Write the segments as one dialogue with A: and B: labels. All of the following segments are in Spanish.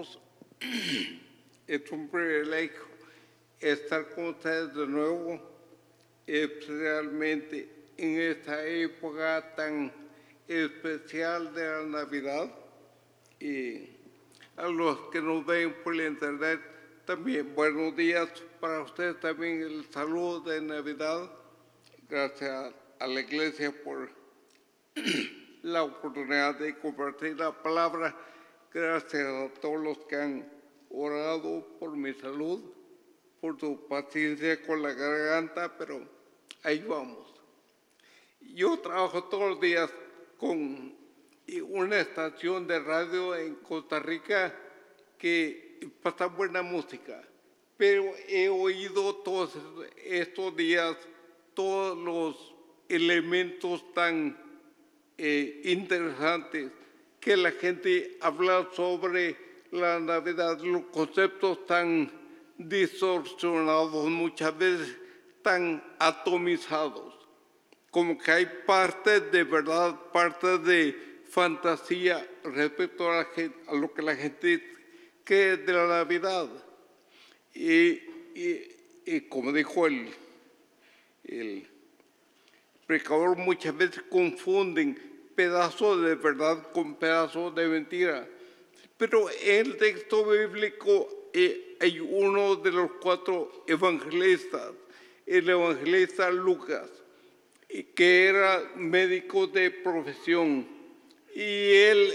A: hermanos, es un privilegio estar con ustedes de nuevo, especialmente en esta época tan especial de la Navidad. Y a los que nos ven por la internet, también buenos días para ustedes también el saludo de Navidad. Gracias a la iglesia por la oportunidad de compartir la palabra. Gracias a todos los que han orado por mi salud, por su paciencia con la garganta, pero ahí vamos. Yo trabajo todos los días con una estación de radio en Costa Rica que pasa buena música, pero he oído todos estos días todos los elementos tan eh, interesantes que la gente habla sobre la Navidad, los conceptos tan distorsionados, muchas veces tan atomizados, como que hay partes de verdad, partes de fantasía respecto a, lo que la gente cree de la Navidad. Y, y, como dijo el, el predicador, muchas veces confunden pedazos de verdad con pedazos de mentira. Pero en el texto bíblico eh, hay uno de los cuatro evangelistas, el evangelista Lucas, que era médico de profesión. Y él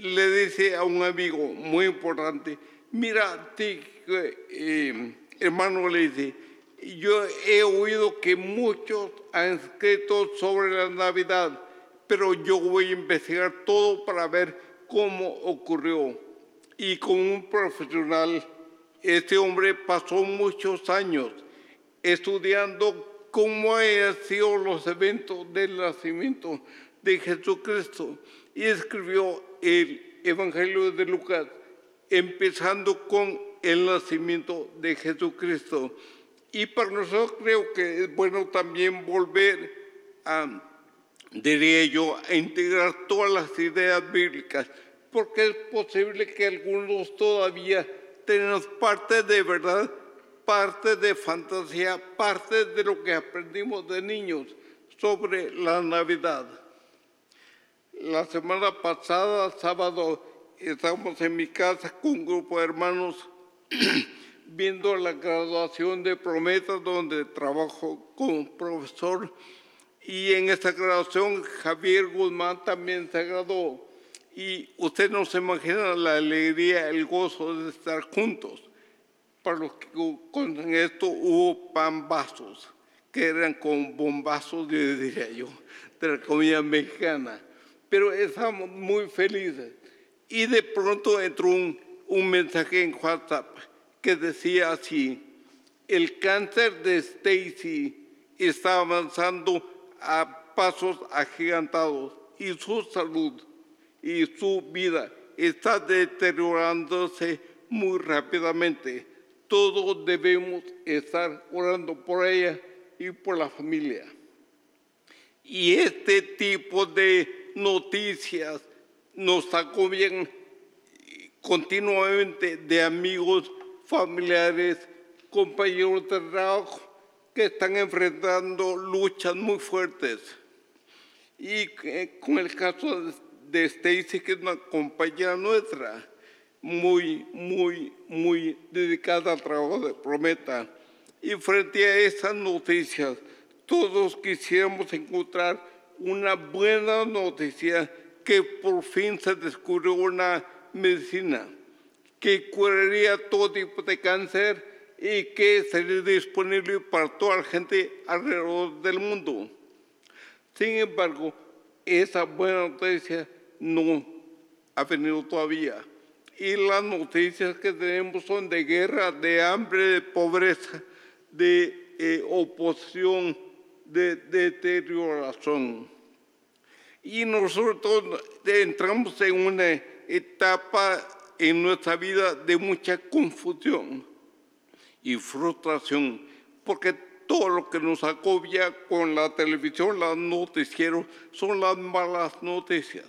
A: le dice a un amigo muy importante, mira, ti, eh, hermano, le dice, yo he oído que muchos han escrito sobre la Navidad, pero yo voy a investigar todo para ver cómo ocurrió. Y con un profesional, este hombre pasó muchos años estudiando cómo han sido los eventos del nacimiento de Jesucristo y escribió el Evangelio de Lucas, empezando con el nacimiento de Jesucristo. Y para nosotros creo que es bueno también volver a diría yo, a integrar todas las ideas bíblicas, porque es posible que algunos todavía tenemos parte de verdad, parte de fantasía, parte de lo que aprendimos de niños sobre la Navidad. La semana pasada, sábado, estábamos en mi casa con un grupo de hermanos viendo la graduación de Prometas, donde trabajo como profesor y en esta graduación Javier Guzmán también se graduó. Y usted no se imagina la alegría, el gozo de estar juntos. Para los que con esto hubo pambazos, que eran con bombazos, diría yo, de la comida mexicana. Pero estábamos muy felices. Y de pronto entró un, un mensaje en WhatsApp que decía así, el cáncer de Stacy está avanzando a pasos agigantados y su salud y su vida está deteriorándose muy rápidamente. Todos debemos estar orando por ella y por la familia. Y este tipo de noticias nos acompañan continuamente de amigos, familiares, compañeros de trabajo que están enfrentando luchas muy fuertes. Y eh, con el caso de Stacy, que es una compañera nuestra, muy, muy, muy dedicada al trabajo de Prometa. Y frente a esas noticias, todos quisiéramos encontrar una buena noticia que por fin se descubrió una medicina que curaría todo tipo de cáncer y que sería disponible para toda la gente alrededor del mundo. Sin embargo, esa buena noticia no ha venido todavía. Y las noticias que tenemos son de guerra, de hambre, de pobreza, de eh, oposición, de, de deterioración. Y nosotros entramos en una etapa en nuestra vida de mucha confusión y frustración, porque todo lo que nos acobia con la televisión, los noticieros, son las malas noticias.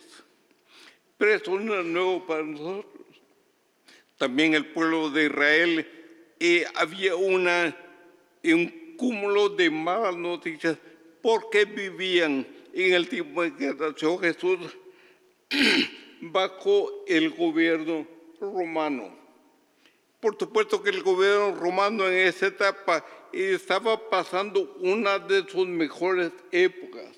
A: Pero eso no es nuevo para nosotros. también el pueblo de Israel, eh, había una, un cúmulo de malas noticias porque vivían en el tiempo en que nació Jesús bajo el gobierno romano. Por supuesto que el gobierno romano en esa etapa estaba pasando una de sus mejores épocas.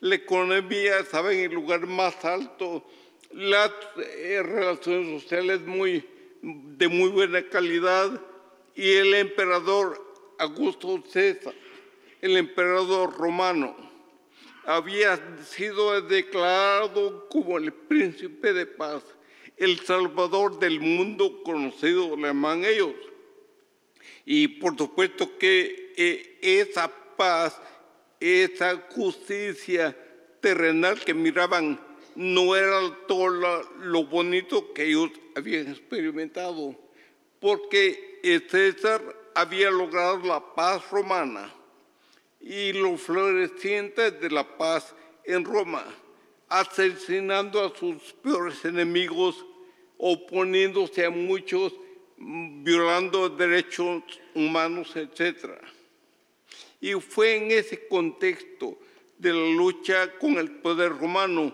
A: La economía estaba en el lugar más alto, las eh, relaciones sociales muy, de muy buena calidad y el emperador Augusto César, el emperador romano, había sido declarado como el príncipe de paz, el salvador del mundo conocido, le llaman ellos. Y por supuesto que eh, esa paz, esa justicia terrenal que miraban, no era todo lo, bonito que ellos habían experimentado, porque César había logrado la paz romana y los florecientes de la paz en Roma, asesinando a sus peores enemigos, oponiéndose a muchos, violando derechos humanos, etc. Y fue en ese contexto de la lucha con el poder romano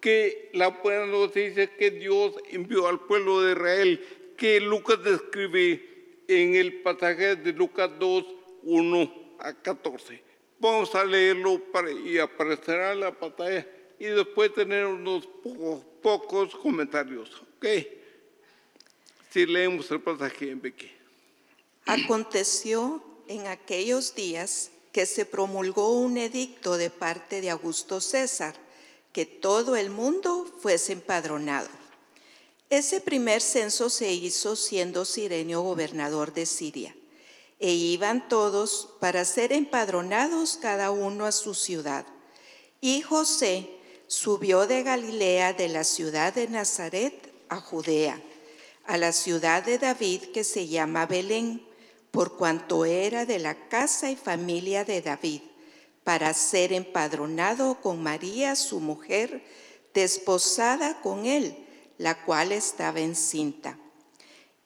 A: que la buena noticia que Dios envió al pueblo de Israel, que Lucas describe en el pasaje de Lucas 2, 1 a 14. Vamos a leerlo y aparecerá en la pantalla y después tener unos pocos, comentarios. ¿Ok? Si leemos el pasaje en Beque.
B: Aconteció en aquellos días que se promulgó un edicto de parte de Augusto César, que todo el mundo fuese empadronado. Ese primer censo se hizo siendo Sirenio gobernador de Siria, e iban todos para ser empadronados cada uno a su ciudad. Y José subió de Galilea, de la ciudad de Nazaret, a Judea, a la ciudad de David que se llama Belén, por cuanto era de la casa y familia de David, para ser empadronado con María, su mujer, desposada con él la cual estaba encinta.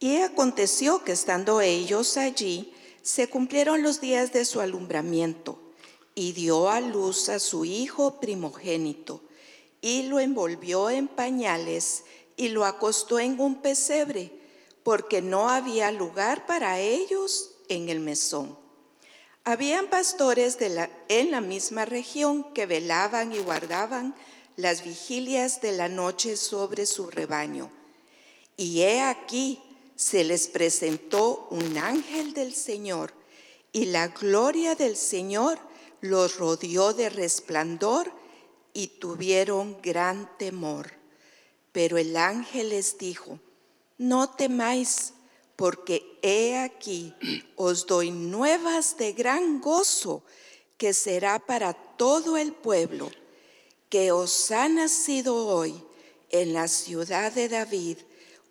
B: Y aconteció que estando ellos allí, se cumplieron los días de su alumbramiento, y dio a luz a su hijo primogénito, y lo envolvió en pañales, y lo acostó en un pesebre, porque no había lugar para ellos en el mesón. Habían pastores en la misma región que velaban y guardaban las vigilias de la noche sobre su rebaño. Y he aquí se les presentó un ángel del Señor, y la gloria del Señor los rodeó de resplandor y tuvieron gran temor. Pero el ángel les dijo, no temáis, porque he aquí os doy nuevas de gran gozo, que será para todo el pueblo que os ha nacido hoy en la ciudad de David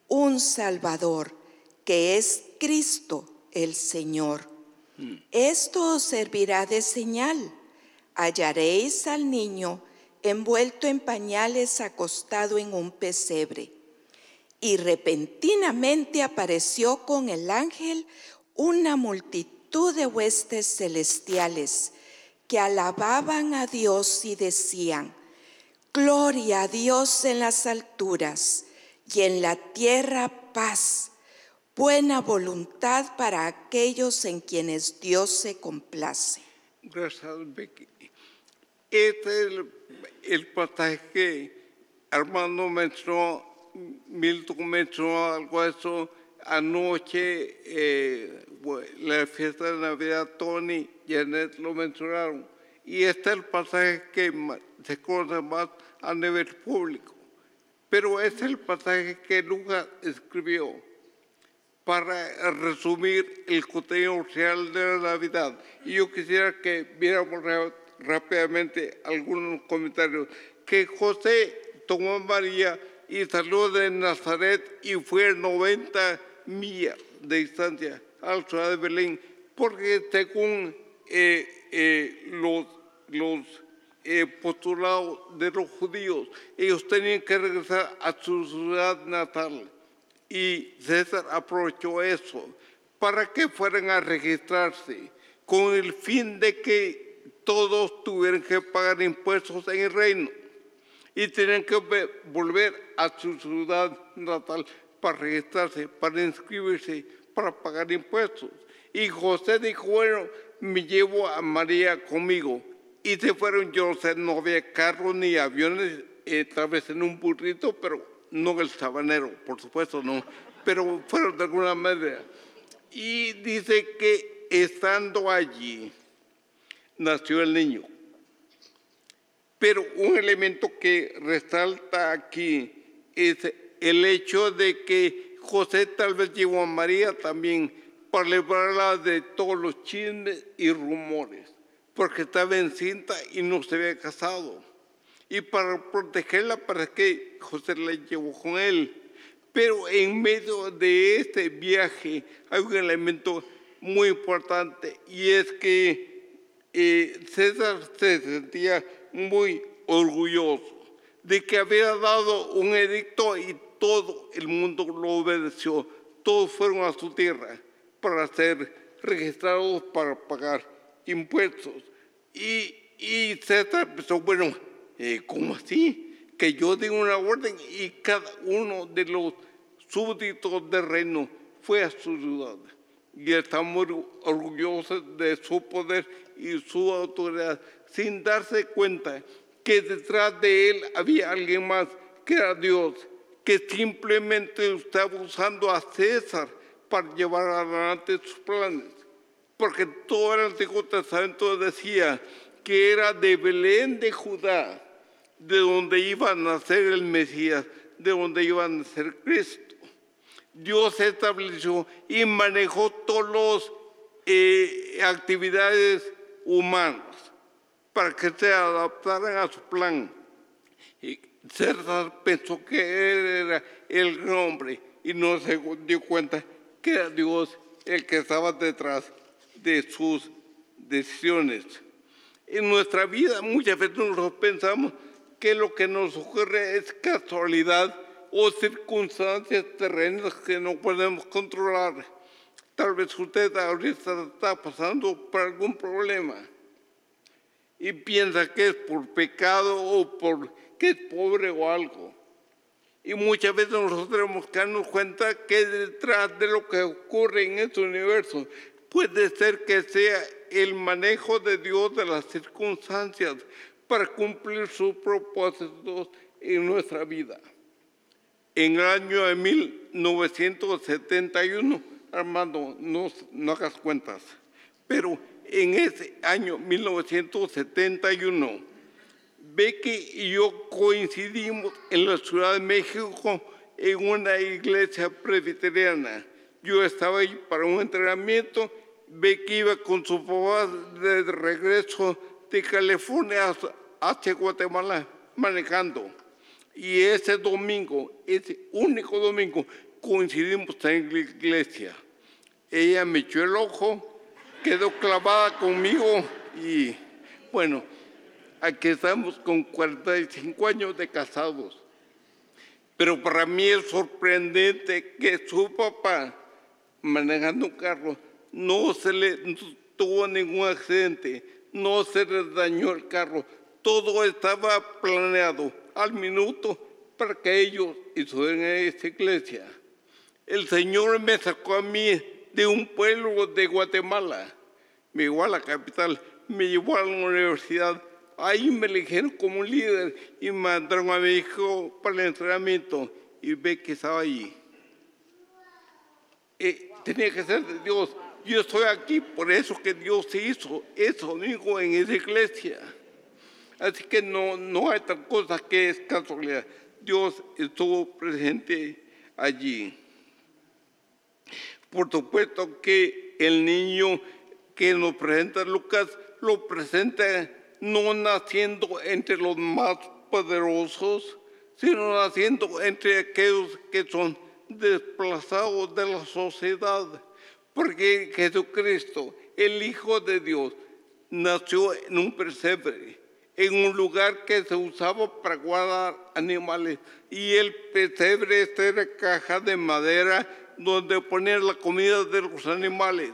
B: un Salvador, que es Cristo el Señor. Mm. Esto os servirá de señal. Hallaréis al niño envuelto en pañales acostado en un pesebre. Y repentinamente apareció con el ángel una multitud de huestes celestiales que alababan a Dios y decían, Gloria a Dios en las alturas y en la tierra paz, buena voluntad para aquellos en quienes Dios se complace.
A: Gracias. Este es el, pasaje que Armando mencionó, Milton mencionó algo de eso anoche, eh, la fiesta de Navidad, Tony y Janet lo mencionaron. Y este es el pasaje que se conoce más a nivel público. Pero es el pasaje que Lucas escribió para resumir el contenido real de la Navidad. Y yo quisiera que viéramos rápidamente algunos comentarios. Que José tomó a María y salió de Nazaret y fue 90 millas de distancia a la ciudad de Belén, porque según eh, eh, los, los eh, postulado de los judíos. Ellos tenían que regresar a su ciudad natal Y César aprovechó eso para que fueran a registrarse con el fin de que todos tuvieran que pagar impuestos en el reino y tenían que volver a su ciudad natal para registrarse, para inscribirse, para pagar impuestos. Y José dijo, bueno, me llevo a María conmigo. Y se fueron, yo sé, no había carros ni aviones, tal vez en un burrito, pero no el sabanero, por supuesto no, pero fueron de alguna manera. Y dice que estando allí, nació el niño. Pero un elemento que resalta aquí es el hecho de que José tal vez llevó a María también para librarla de todos los chismes y rumores, porque estaba encinta y no se había casado. Y para protegerla, para que José la llevó con él. Pero en medio de este viaje hay un elemento muy importante y es que eh, César se sentía muy orgulloso de que había dado un edicto y todo el mundo lo obedeció. Todos fueron a su tierra para ser registrados para pagar impuestos. Y, César pensó, bueno, eh, ¿cómo así? Que yo di una orden y cada uno de los súbditos del reino fue a su ciudad. Y está muy orgulloso de su poder y su autoridad, sin darse cuenta que detrás de él había alguien más que era Dios, que simplemente estaba usando a César para llevar adelante sus planes. Porque todo el Antiguo Testamento decía que era de Belén de Judá, de donde iba a nacer el Mesías, de donde iba a nacer Cristo. Dios estableció y manejó todas las eh, actividades humanos para que se adaptaran a su plan. Y César pensó que él era el hombre y no se dio cuenta que era Dios el que estaba detrás de sus decisiones. En nuestra vida muchas veces nosotros pensamos que lo que nos ocurre es casualidad o circunstancias terrenas que no podemos controlar. Tal vez usted ahorita está pasando por algún problema y piensa que es por pecado o por que es pobre o algo. Y muchas veces nosotros tenemos que darnos cuenta que detrás de lo que ocurre en este universo puede ser que sea el manejo de Dios de las circunstancias para cumplir sus propósitos en nuestra vida. En el año de 1971, Armando, no, no hagas cuentas, pero en ese año 1971, Becky y yo coincidimos en la Ciudad de México en una iglesia presbiteriana. Yo estaba ahí para un entrenamiento, Becky iba con su papá de regreso de California hacia Guatemala manejando. Y ese domingo, ese único domingo, coincidimos en la iglesia. Ella me echó el ojo, quedó clavada conmigo y bueno, aquí estamos con 45 años de casados. Pero para mí es sorprendente que su papá, manejando un carro, no se le tuvo ningún accidente, no se le dañó el carro, todo estaba planeado al minuto para que ellos hicieran esta iglesia. El Señor me sacó a mí de un pueblo de Guatemala, me llevó a la capital, me llevó a la universidad. Ahí me eligieron como líder y mandaron a mi hijo para el entrenamiento y ve que estaba allí. Eh, tenía que ser de Dios. Yo estoy aquí por eso que Dios hizo eso mismo en esa iglesia. Así que no, no hay tal cosa que es casualidad. Dios estuvo presente allí. Por supuesto que el niño que nos presenta Lucas lo presenta no naciendo entre los más poderosos, sino naciendo entre aquellos que son desplazados de la sociedad. Porque Jesucristo, el Hijo de Dios, nació en un pesebre en un lugar que se usaba para guardar animales. Y el pesebre era caja de madera donde poner la comida de los animales.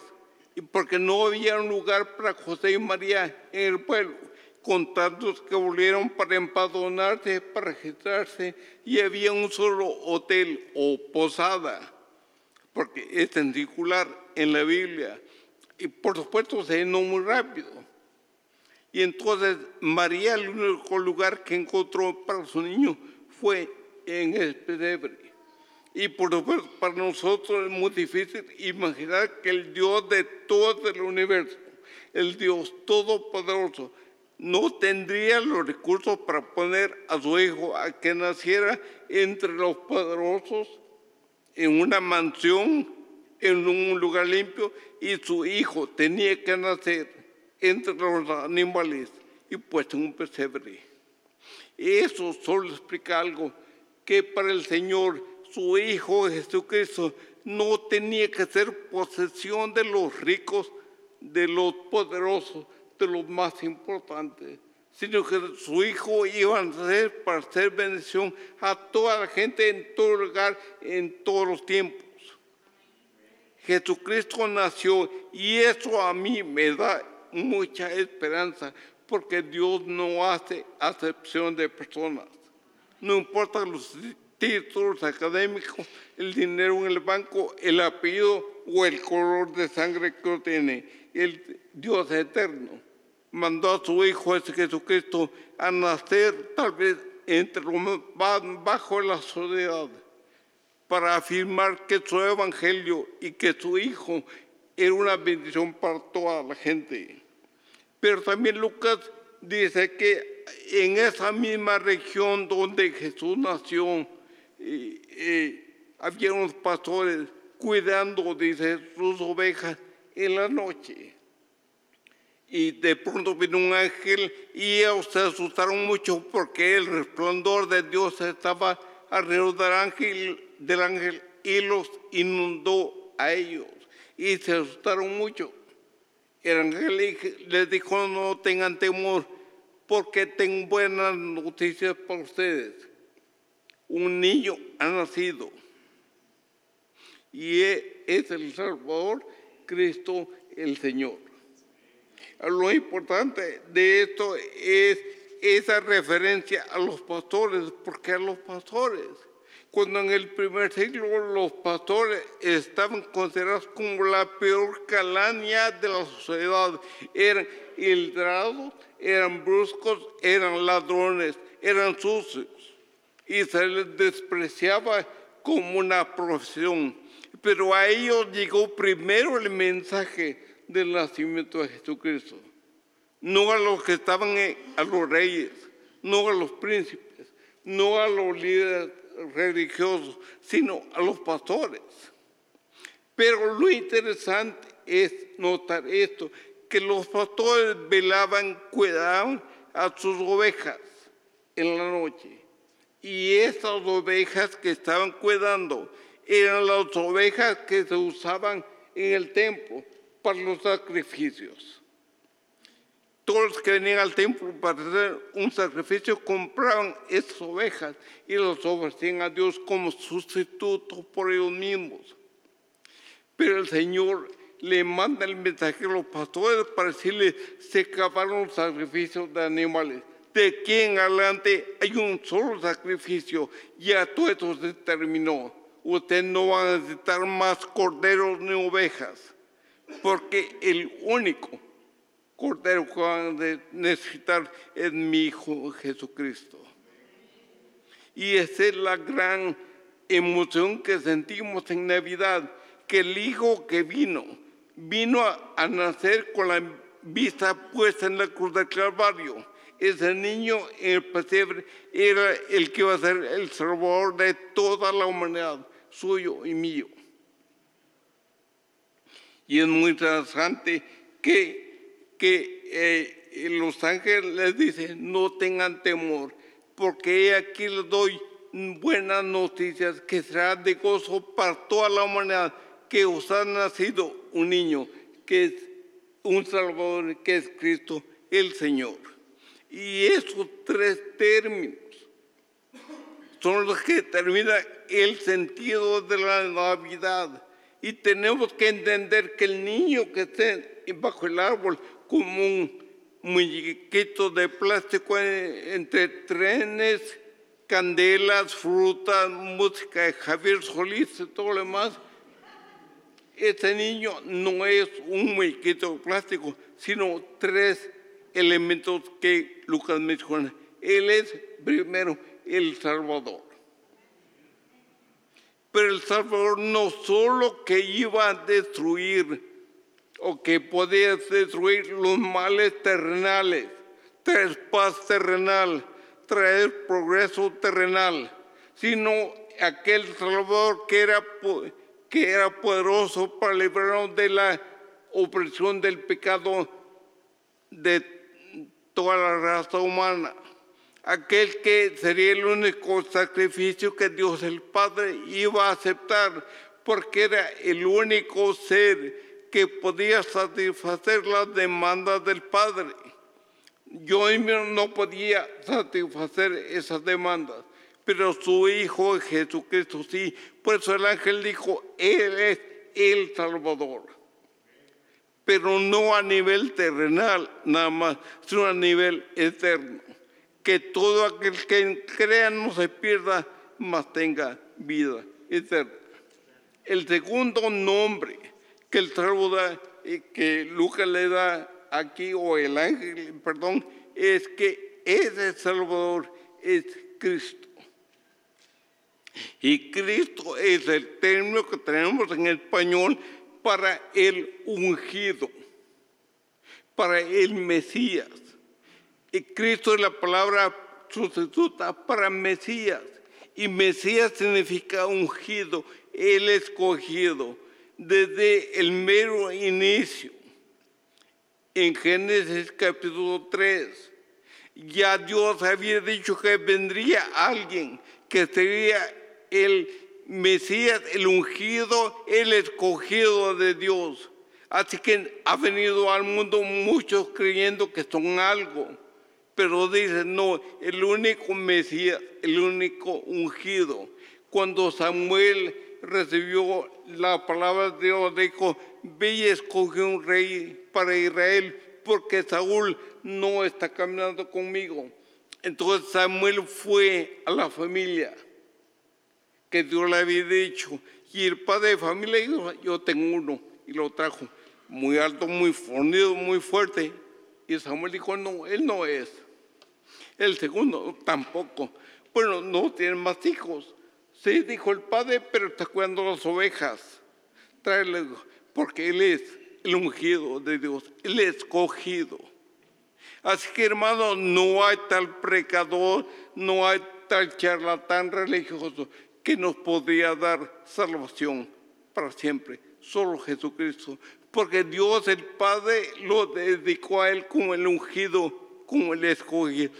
A: Y porque no había un lugar para José y María en el pueblo, con tantos que volvieron para empadronarse, para registrarse, y había un solo hotel o posada, porque es en circular en la Biblia. Y por supuesto se llenó muy rápido. Y entonces María, el único lugar que encontró para su niño fue en el pesebre. Y por supuesto, para nosotros es muy difícil imaginar que el Dios de todo el universo, el Dios todopoderoso, no tendría los recursos para poner a su hijo a que naciera entre los poderosos en una mansión, en un lugar limpio, y su hijo tenía que nacer entre los animales y puesto en un pesebre. Eso solo explica algo, que para el Señor, su Hijo Jesucristo, no tenía que ser posesión de los ricos, de los poderosos, de los más importantes, sino que su Hijo iba a ser para ser bendición a toda la gente en todo lugar, en todos los tiempos. Jesucristo nació y eso a mí me da mucha esperanza porque Dios no hace acepción de personas. No importa los títulos académicos, el dinero en el banco, el apellido o el color de sangre que tiene. El Dios eterno mandó a su Hijo Jesucristo a nacer tal vez entre los bajo la sociedad para afirmar que su evangelio y que su Hijo era una bendición para toda la gente. Pero también Lucas dice que en esa misma región donde Jesús nació, había unos pastores cuidando, dice, sus ovejas en la noche. Y de pronto vino un ángel y ellos se asustaron mucho porque el resplandor de Dios estaba alrededor del ángel y los inundó a ellos. Y se asustaron mucho. El ángel les dijo, no tengan temor, porque tengo buenas noticias para ustedes. Un niño ha nacido y es el Salvador, Cristo el Señor. Lo importante de esto es esa referencia a los pastores, porque a los pastores cuando en el primer siglo los pastores estaban considerados como la peor calaña de la sociedad. Eran hildrados, eran bruscos, eran ladrones, eran sucios y se les despreciaba como una profesión. Pero a ellos llegó primero el mensaje del nacimiento de Jesucristo, no a los que estaban, a los reyes, no a los príncipes, no a los líderes religiosos, sino a los pastores. Pero lo interesante es notar esto, que los pastores velaban, cuidaban a sus ovejas en la noche. Y esas ovejas que estaban cuidando eran las ovejas que se usaban en el templo para los sacrificios todos los que venían al templo para hacer un sacrificio compraban esas ovejas y las ofrecían a Dios como sustituto por ellos mismos. Pero el Señor le manda el mensaje a los pastores para decirle, se acabaron los sacrificios de animales. De aquí en adelante hay un solo sacrificio, ya todo esto se terminó. Usted no va a necesitar más corderos ni ovejas, porque el único Cordero que van a necesitar es mi Hijo Jesucristo. Y esa es la gran emoción que sentimos en Navidad, que el Hijo que vino, vino a, nacer con la vista puesta en la cruz del Calvario. Ese niño en el pesebre era el que iba a ser el salvador de toda la humanidad, suyo y mío. Y es muy interesante que que eh, los ángeles les dicen, no tengan temor, porque aquí les doy buenas noticias que será de gozo para toda la humanidad, que os ha nacido un niño, que es un Salvador, que es Cristo el Señor. Y esos tres términos son los que determinan el sentido de la Navidad. Y tenemos que entender que el niño que esté bajo el árbol como un muñequito de plástico entre trenes, candelas, frutas, música Javier Solís y todo lo demás, este niño no es un muñequito de plástico, sino tres elementos que Lucas menciona. Él es primero el Salvador. Pero el Salvador no solo que iba a destruir o que podía destruir los males terrenales, traer paz terrenal, traer progreso terrenal, sino aquel Salvador que era, que era poderoso para librarnos de la opresión del pecado de toda la raza humana. Aquel que sería el único sacrificio que Dios el Padre iba a aceptar, porque era el único ser que podía satisfacer las demandas del Padre. Yo no podía satisfacer esas demandas, pero su Hijo Jesucristo sí. Por eso el ángel dijo, Él es el Salvador. Pero no a nivel terrenal nada más, sino a nivel eterno que todo aquel que crea no se pierda, mas tenga vida eterna. El segundo nombre que el da, que Lucas le da aquí, o el ángel, perdón, es que ese Salvador es Cristo. Y Cristo es el término que tenemos en español para el ungido, para el Mesías. Y Cristo es la palabra sustituta para Mesías. Y Mesías significa ungido, el escogido, desde el mero inicio. En Génesis capítulo 3, ya Dios había dicho que vendría alguien que sería el Mesías, el ungido, el escogido de Dios. Así que ha venido al mundo muchos creyendo que son algo pero dice, no, el único Mesías, el único ungido. Cuando Samuel recibió la palabra de Dios, dijo, ve y escoge un rey para Israel, porque Saúl no está caminando conmigo. Entonces Samuel fue a la familia que Dios le había dicho, y el padre de familia dijo, yo tengo uno, y lo trajo, muy alto, muy fornido, muy fuerte. Y Samuel dijo, no, él no es. El segundo tampoco. Bueno, no tienen más hijos. Sí, dijo el padre, pero está cuidando las ovejas. Tráele, porque él es el ungido de Dios, el escogido. Así que hermano, no hay tal pecador, no hay tal charlatán religioso que nos podría dar salvación para siempre. Solo Jesucristo. Porque Dios el Padre lo dedicó a él como el ungido, como el escogido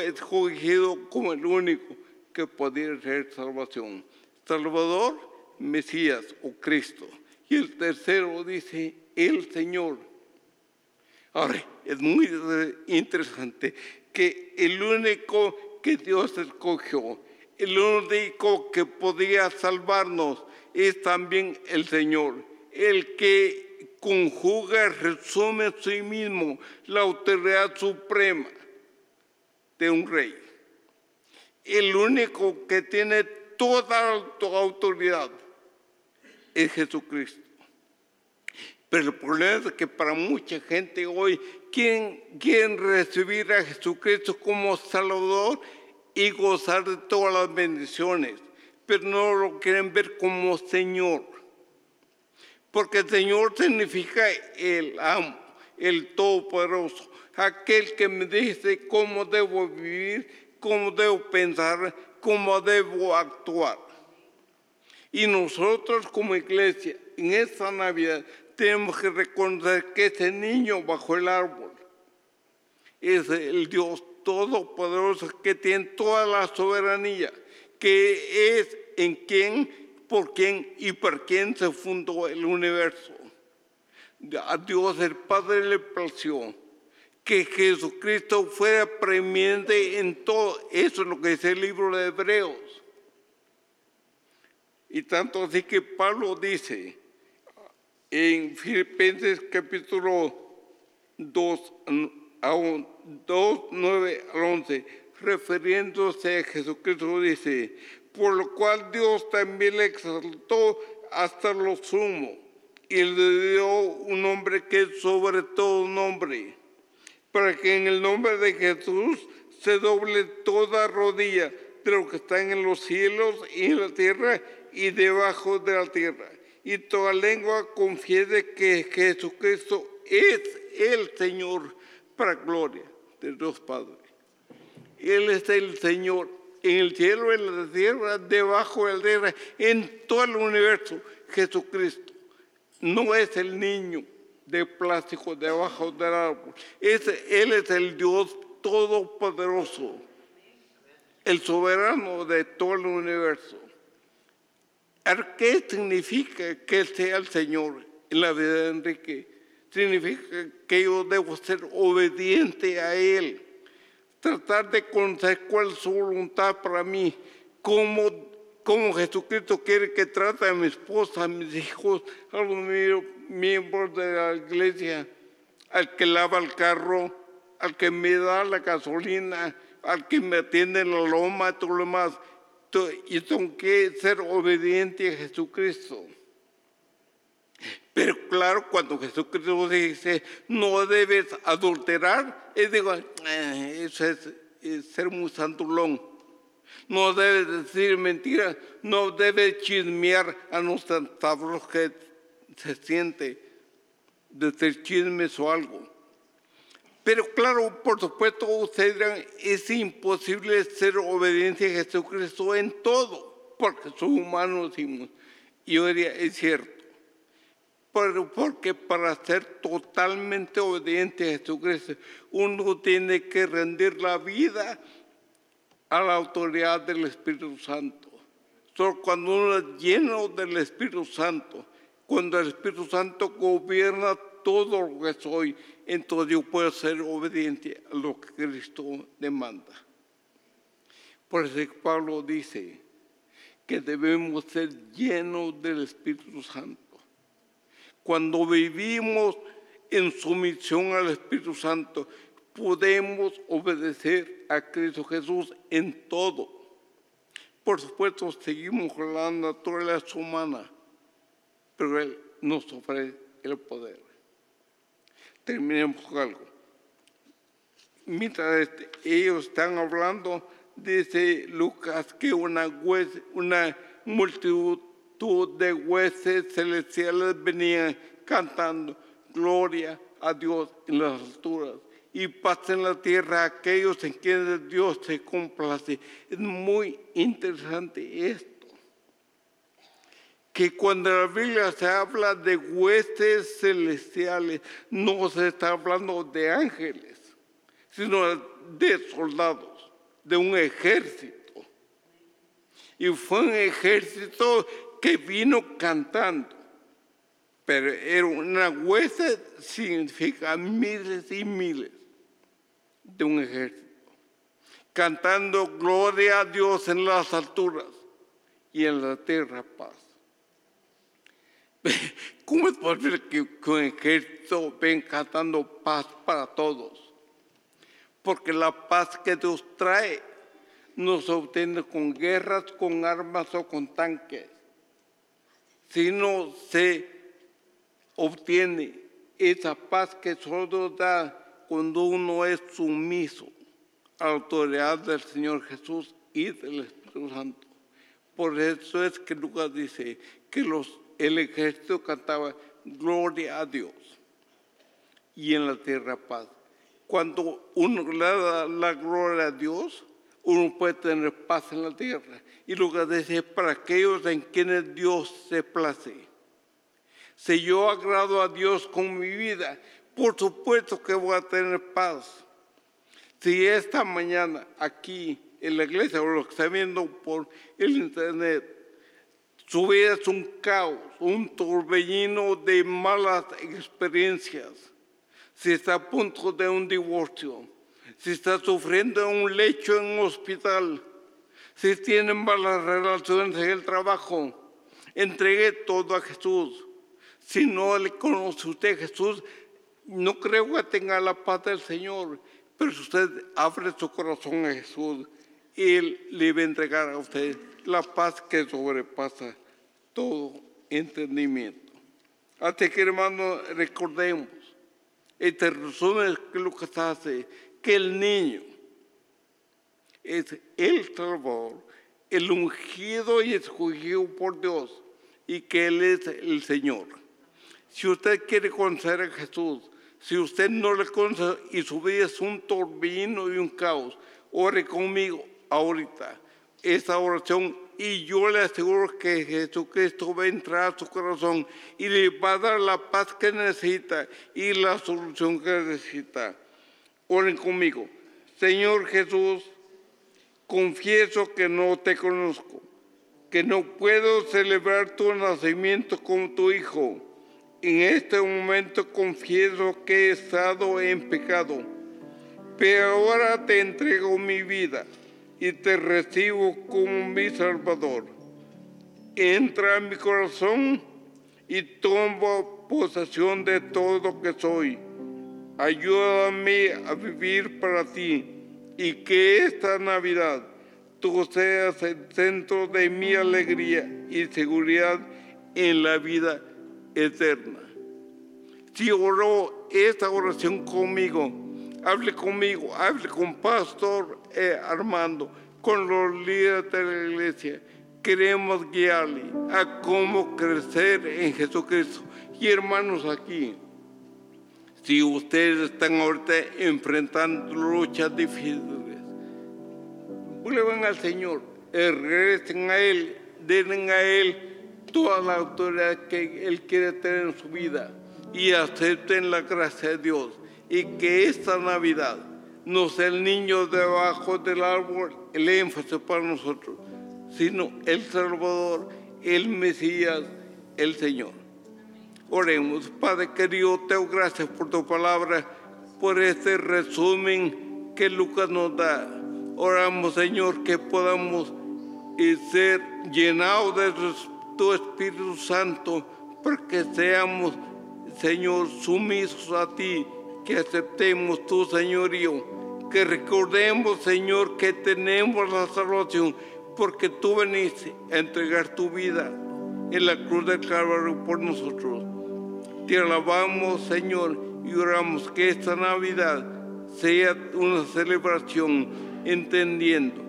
A: escogido como el único que podía ser salvación. Salvador, Mesías o Cristo. Y el tercero dice, el Señor. Ahora, es muy interesante que el único que Dios escogió, el único que podía salvarnos, es también el Señor, el que conjuga, resume a sí mismo la autoridad suprema de un rey. El único que tiene toda autoridad es Jesucristo. Pero el problema es que para mucha gente hoy quieren, quieren recibir a Jesucristo como Salvador y gozar de todas las bendiciones, pero no lo quieren ver como Señor. Porque Señor significa el amo, el todopoderoso, aquel que me dice cómo debo vivir, cómo debo pensar, cómo debo actuar. Y nosotros como iglesia, en esta Navidad, tenemos que reconocer que ese niño bajo el árbol es el Dios todopoderoso que tiene toda la soberanía, que es en quien, por quién y por quién se fundó el universo. A Dios el Padre le plació que Jesucristo fuera preeminente en todo. Eso es lo que dice el libro de Hebreos. Y tanto así que Pablo dice en Filipenses capítulo 2, 2 9 al 11, refiriéndose a Jesucristo, dice, por lo cual Dios también le exaltó hasta lo sumo y le dio un nombre que es sobre todo nombre para que en el nombre de Jesús se doble toda rodilla de lo que están en los cielos y en la tierra y debajo de la tierra. Y toda lengua confiese que Jesucristo es el Señor para gloria de Dios Padre. Él es el Señor en el cielo, en la tierra, debajo de la tierra, en todo el universo. Jesucristo no es el niño de plástico debajo del árbol. él es el Dios todopoderoso, el soberano de todo el universo. ¿Qué significa que sea el Señor en la vida de Enrique? Significa que yo debo ser obediente a Él, tratar de conocer cuál es su voluntad para mí, cómo, cómo Jesucristo quiere que trate a mi esposa, a mis hijos, a los míos miembros de la iglesia, al que lava el carro, al que me da la gasolina, al que me atiende en la loma, todo lo demás. Y tengo que ser obediente a Jesucristo. Pero claro, cuando Jesucristo dice, no debes adulterar, es digo, eh, eso es, ser muy santulón. No debes decir mentiras, no debes chismear a nuestros tablos que se siente de ser chismes o algo. Pero claro, por supuesto, ustedes dirán, es imposible ser obediente a Jesucristo en todo, porque somos humanos. Y yo diría, es cierto. Pero porque para ser totalmente obediente a Jesucristo, uno tiene que rendir la vida a la autoridad del Espíritu Santo. Solo cuando uno es lleno del Espíritu Santo, cuando el Espíritu Santo gobierna todo lo que soy, entonces yo puedo ser obediente a lo que Cristo demanda. Por eso Pablo dice que debemos ser llenos del Espíritu Santo. Cuando vivimos en sumisión al Espíritu Santo, podemos obedecer a Cristo Jesús en todo. Por supuesto, seguimos con la naturaleza humana pero Él nos ofrece el poder. Terminemos con algo. Mientras este, ellos están hablando, dice Lucas que una, multitud de hueses celestiales venían cantando gloria a Dios en las alturas y paz en la tierra a aquellos en quienes Dios se complace. Es muy interesante esto que cuando la Biblia se habla de huestes celestiales, no se está hablando de ángeles, sino de soldados, de un ejército. Y fue un ejército que vino cantando. Pero era una hueste significa miles y miles de un ejército. Cantando gloria a Dios en las alturas y en la tierra paz. ¿Cómo es posible que con ejército ven cantando paz para todos? Porque la paz que Dios trae no se obtiene con guerras, con armas o con tanques, sino se obtiene esa paz que solo da cuando uno es sumiso a la autoridad del Señor Jesús y del Espíritu Santo. Por eso es que Lucas dice que los el ejército cantaba gloria a Dios y en la tierra paz. Cuando uno le da la gloria a Dios, uno puede tener paz en la tierra. Y lo que para aquellos en quienes Dios se place. Si yo agrado a Dios con mi vida, por supuesto que voy a tener paz. Si esta mañana aquí en la iglesia o lo que está viendo por el internet su vida es un caos, un torbellino de malas experiencias. si está a punto de un divorcio, si está sufriendo en un lecho en un hospital, si tiene malas relaciones en el trabajo, entregue todo a Jesús. Si no le conoce usted a Jesús, no creo que tenga la paz del Señor, pero si usted abre su corazón a Jesús, Él le va a entregar a usted la paz que sobrepasa todo entendimiento. Así que hermanos, recordemos, este resumen que se hace, que el niño es el Salvador, el ungido y escogido por Dios, y que Él es el Señor. Si usted quiere conocer a Jesús, si usted no le conoce y su vida es un torbellino y un caos, ore conmigo ahorita. Esta oración y yo le aseguro que Jesucristo va a entrar a su corazón y le va a dar la paz que necesita y la solución que necesita. Oren conmigo. Señor Jesús, confieso que no te conozco, que no puedo celebrar tu nacimiento como tu hijo. En este momento confieso que he estado en pecado, pero ahora te entrego mi vida y te recibo como mi Salvador. Entra en mi corazón y toma posesión de todo lo que soy. Ayúdame a vivir para ti y que esta Navidad tú seas el centro de mi alegría y seguridad en la vida eterna. Si oró esta oración conmigo, hable conmigo, hable con Pastor eh, Armando, con los líderes de la iglesia. Queremos guiarle a cómo crecer en Jesucristo. Y hermanos aquí, si ustedes están ahorita enfrentando luchas difíciles, vuelvan al Señor, eh, regresen a Él, den a Él toda la autoridad que Él quiere tener en su vida y acepten la gracia de Dios y que esta Navidad no sea el niño debajo del árbol el énfasis para nosotros, sino el Salvador, el Mesías, el Señor. Oremos, Padre querido, te doy gracias por tu palabra, por este resumen que Lucas nos da. Oramos, Señor, que podamos eh, ser llenados de tu Espíritu Santo, para que seamos, Señor, sumisos a ti que aceptemos tu señorío, que recordemos, Señor, que tenemos la salvación, porque tú veniste a entregar tu vida en la cruz del Calvario por nosotros. Te alabamos, Señor, y oramos que esta Navidad sea una celebración entendiendo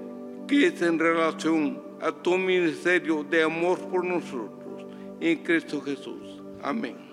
A: que es en relación a tu ministerio de amor por nosotros en Cristo Jesús. Amén.